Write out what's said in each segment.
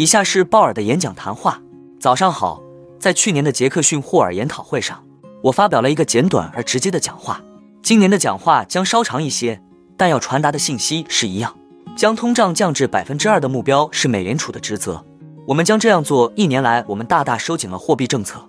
以下是鲍尔的演讲谈话。早上好，在去年的杰克逊霍尔研讨会上，我发表了一个简短而直接的讲话。今年的讲话将稍长一些，但要传达的信息是一样。将通胀降至百分之二的目标是美联储的职责，我们将这样做。一年来，我们大大收紧了货币政策，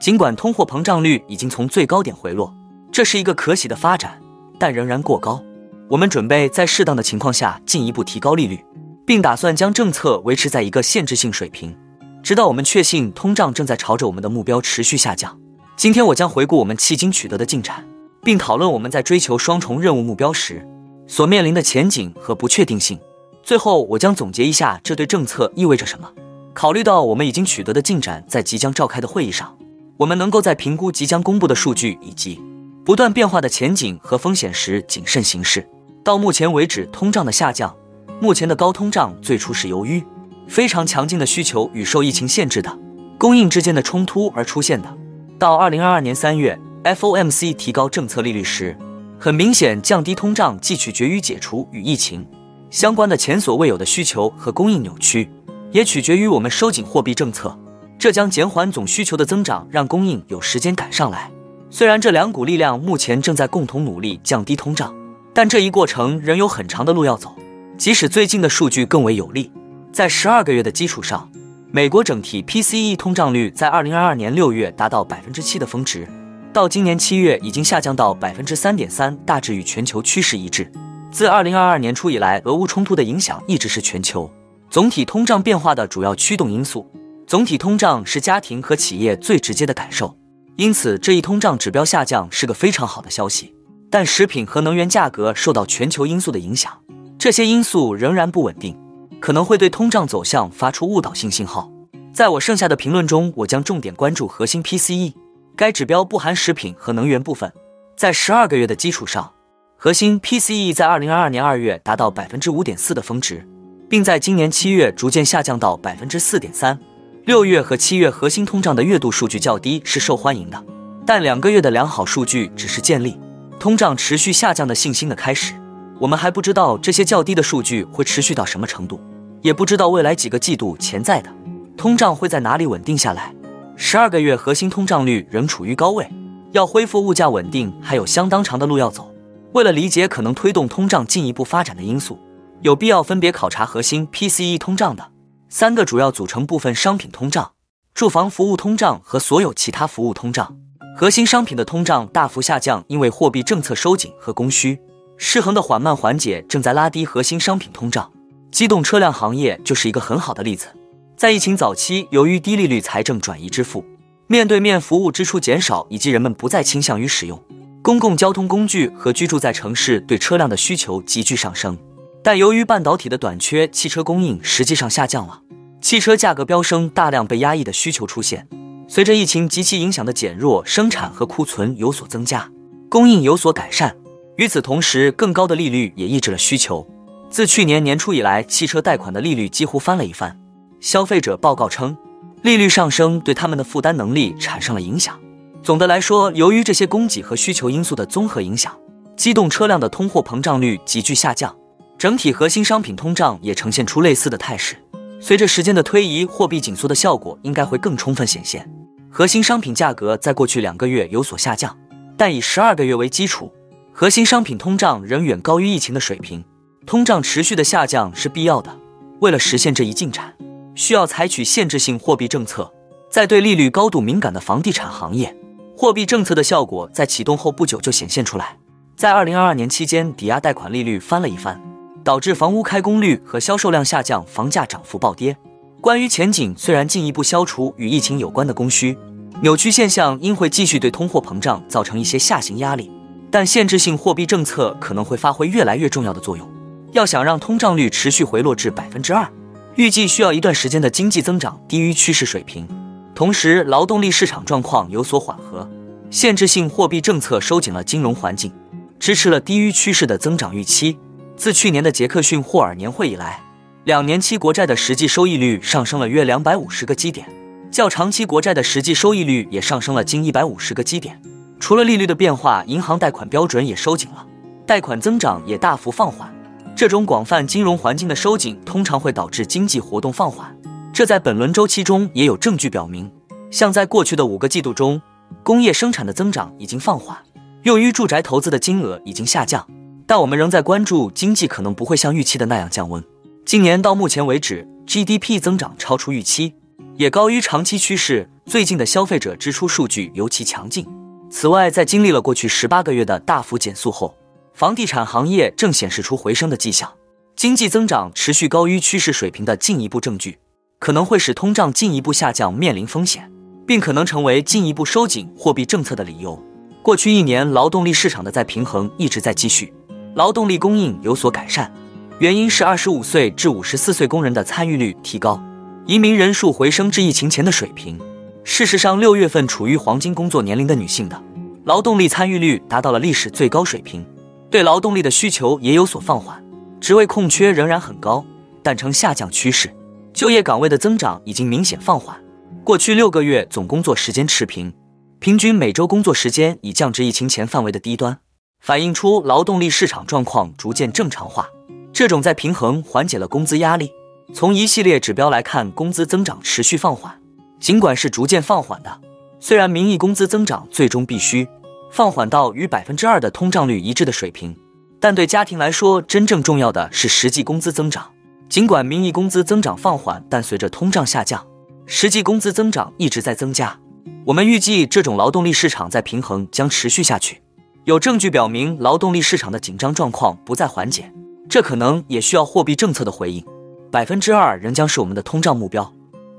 尽管通货膨胀率已经从最高点回落，这是一个可喜的发展，但仍然过高。我们准备在适当的情况下进一步提高利率。并打算将政策维持在一个限制性水平，直到我们确信通胀正在朝着我们的目标持续下降。今天我将回顾我们迄今取得的进展，并讨论我们在追求双重任务目标时所面临的前景和不确定性。最后，我将总结一下这对政策意味着什么。考虑到我们已经取得的进展，在即将召开的会议上，我们能够在评估即将公布的数据以及不断变化的前景和风险时谨慎行事。到目前为止，通胀的下降。目前的高通胀最初是由于非常强劲的需求与受疫情限制的供应之间的冲突而出现的。到二零二二年三月，FOMC 提高政策利率时，很明显，降低通胀既取决于解除与疫情相关的前所未有的需求和供应扭曲，也取决于我们收紧货币政策。这将减缓总需求的增长，让供应有时间赶上来。虽然这两股力量目前正在共同努力降低通胀，但这一过程仍有很长的路要走。即使最近的数据更为有利，在十二个月的基础上，美国整体 PCE 通胀率在二零二二年六月达到百分之七的峰值，到今年七月已经下降到百分之三点三，大致与全球趋势一致。自二零二二年初以来，俄乌冲突的影响一直是全球总体通胀变化的主要驱动因素。总体通胀是家庭和企业最直接的感受，因此这一通胀指标下降是个非常好的消息。但食品和能源价格受到全球因素的影响。这些因素仍然不稳定，可能会对通胀走向发出误导性信号。在我剩下的评论中，我将重点关注核心 PCE，该指标不含食品和能源部分。在十二个月的基础上，核心 PCE 在二零二二年二月达到百分之五点四的峰值，并在今年七月逐渐下降到百分之四点三。六月和七月核心通胀的月度数据较低是受欢迎的，但两个月的良好数据只是建立通胀持续下降的信心的开始。我们还不知道这些较低的数据会持续到什么程度，也不知道未来几个季度潜在的通胀会在哪里稳定下来。十二个月核心通胀率仍处于高位，要恢复物价稳定还有相当长的路要走。为了理解可能推动通胀进一步发展的因素，有必要分别考察核心 PCE 通胀的三个主要组成部分：商品通胀、住房服务通胀和所有其他服务通胀。核心商品的通胀大幅下降，因为货币政策收紧和供需。失衡的缓慢缓解正在拉低核心商品通胀，机动车辆行业就是一个很好的例子。在疫情早期，由于低利率财政转移支付、面对面服务支出减少，以及人们不再倾向于使用公共交通工具和居住在城市，对车辆的需求急剧上升。但由于半导体的短缺，汽车供应实际上下降了，汽车价格飙升，大量被压抑的需求出现。随着疫情及其影响的减弱，生产和库存有所增加，供应有所改善。与此同时，更高的利率也抑制了需求。自去年年初以来，汽车贷款的利率几乎翻了一番。消费者报告称，利率上升对他们的负担能力产生了影响。总的来说，由于这些供给和需求因素的综合影响，机动车辆的通货膨胀率急剧下降，整体核心商品通胀也呈现出类似的态势。随着时间的推移，货币紧缩的效果应该会更充分显现。核心商品价格在过去两个月有所下降，但以十二个月为基础。核心商品通胀仍远高于疫情的水平，通胀持续的下降是必要的。为了实现这一进展，需要采取限制性货币政策。在对利率高度敏感的房地产行业，货币政策的效果在启动后不久就显现出来。在二零二二年期间，抵押贷款利率翻了一番，导致房屋开工率和销售量下降，房价涨幅暴跌。关于前景，虽然进一步消除与疫情有关的供需扭曲现象，应会继续对通货膨胀造成一些下行压力。但限制性货币政策可能会发挥越来越重要的作用。要想让通胀率持续回落至百分之二，预计需要一段时间的经济增长低于趋势水平，同时劳动力市场状况有所缓和，限制性货币政策收紧了金融环境，支持了低于趋势的增长预期。自去年的杰克逊霍尔年会以来，两年期国债的实际收益率上升了约两百五十个基点，较长期国债的实际收益率也上升了近一百五十个基点。除了利率的变化，银行贷款标准也收紧了，贷款增长也大幅放缓。这种广泛金融环境的收紧，通常会导致经济活动放缓。这在本轮周期中也有证据表明，像在过去的五个季度中，工业生产的增长已经放缓，用于住宅投资的金额已经下降。但我们仍在关注经济可能不会像预期的那样降温。今年到目前为止，GDP 增长超出预期，也高于长期趋势。最近的消费者支出数据尤其强劲。此外，在经历了过去十八个月的大幅减速后，房地产行业正显示出回升的迹象。经济增长持续高于趋势水平的进一步证据，可能会使通胀进一步下降面临风险，并可能成为进一步收紧货币政策的理由。过去一年，劳动力市场的再平衡一直在继续，劳动力供应有所改善，原因是二十五岁至五十四岁工人的参与率提高，移民人数回升至疫情前的水平。事实上，六月份处于黄金工作年龄的女性的劳动力参与率达到了历史最高水平，对劳动力的需求也有所放缓，职位空缺仍然很高，但呈下降趋势。就业岗位的增长已经明显放缓，过去六个月总工作时间持平，平均每周工作时间已降至疫情前范围的低端，反映出劳动力市场状况逐渐正常化。这种在平衡缓解了工资压力。从一系列指标来看，工资增长持续放缓。尽管是逐渐放缓的，虽然名义工资增长最终必须放缓到与百分之二的通胀率一致的水平，但对家庭来说，真正重要的是实际工资增长。尽管名义工资增长放缓，但随着通胀下降，实际工资增长一直在增加。我们预计这种劳动力市场在平衡将持续下去。有证据表明，劳动力市场的紧张状况不再缓解，这可能也需要货币政策的回应。百分之二仍将是我们的通胀目标。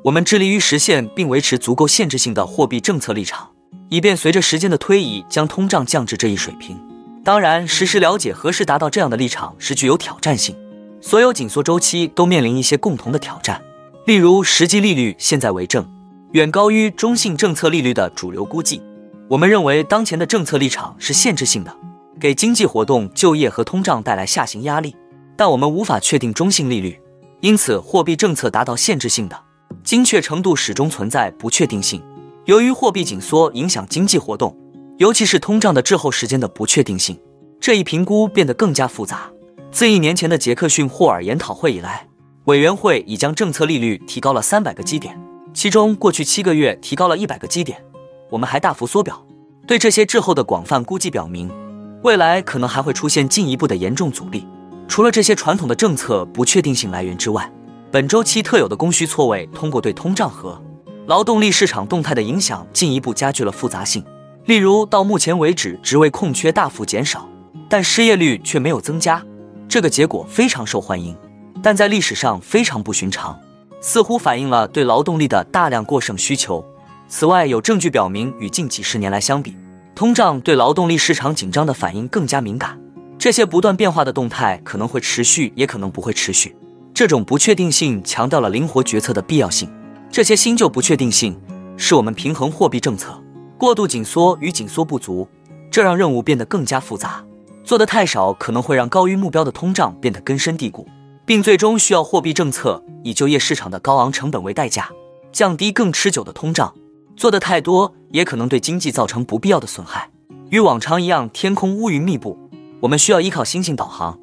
我们致力于实现并维持足够限制性的货币政策立场，以便随着时间的推移将通胀降至这一水平。当然，实时了解何时达到这样的立场是具有挑战性。所有紧缩周期都面临一些共同的挑战，例如实际利率现在为正，远高于中性政策利率的主流估计。我们认为当前的政策立场是限制性的，给经济活动、就业和通胀带来下行压力。但我们无法确定中性利率，因此货币政策达到限制性的。精确程度始终存在不确定性。由于货币紧缩影响经济活动，尤其是通胀的滞后时间的不确定性，这一评估变得更加复杂。自一年前的杰克逊霍尔研讨会以来，委员会已将政策利率提高了三百个基点，其中过去七个月提高了一百个基点。我们还大幅缩表。对这些滞后的广泛估计表明，未来可能还会出现进一步的严重阻力。除了这些传统的政策不确定性来源之外，本周期特有的供需错位，通过对通胀和劳动力市场动态的影响，进一步加剧了复杂性。例如，到目前为止，职位空缺大幅减少，但失业率却没有增加，这个结果非常受欢迎，但在历史上非常不寻常，似乎反映了对劳动力的大量过剩需求。此外，有证据表明，与近几十年来相比，通胀对劳动力市场紧张的反应更加敏感。这些不断变化的动态可能会持续，也可能不会持续。这种不确定性强调了灵活决策的必要性。这些新旧不确定性是我们平衡货币政策过度紧缩与紧缩不足，这让任务变得更加复杂。做得太少可能会让高于目标的通胀变得根深蒂固，并最终需要货币政策以就业市场的高昂成本为代价，降低更持久的通胀。做得太多也可能对经济造成不必要的损害。与往常一样，天空乌云密布，我们需要依靠星星导航。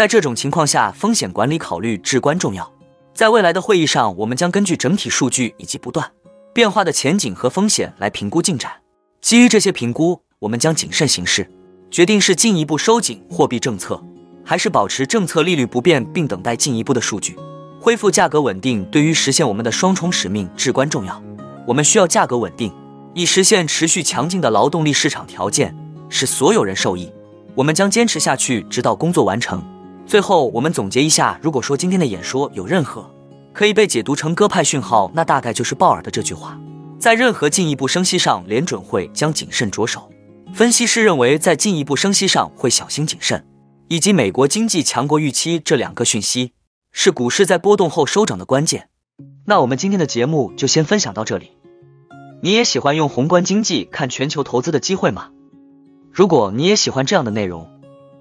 在这种情况下，风险管理考虑至关重要。在未来的会议上，我们将根据整体数据以及不断变化的前景和风险来评估进展。基于这些评估，我们将谨慎行事，决定是进一步收紧货币政策，还是保持政策利率不变并等待进一步的数据。恢复价格稳定对于实现我们的双重使命至关重要。我们需要价格稳定，以实现持续强劲的劳动力市场条件，使所有人受益。我们将坚持下去，直到工作完成。最后，我们总结一下：如果说今天的演说有任何可以被解读成鸽派讯号，那大概就是鲍尔的这句话。在任何进一步升息上，联准会将谨慎着手。分析师认为，在进一步升息上会小心谨慎，以及美国经济强国预期这两个讯息是股市在波动后收涨的关键。那我们今天的节目就先分享到这里。你也喜欢用宏观经济看全球投资的机会吗？如果你也喜欢这样的内容，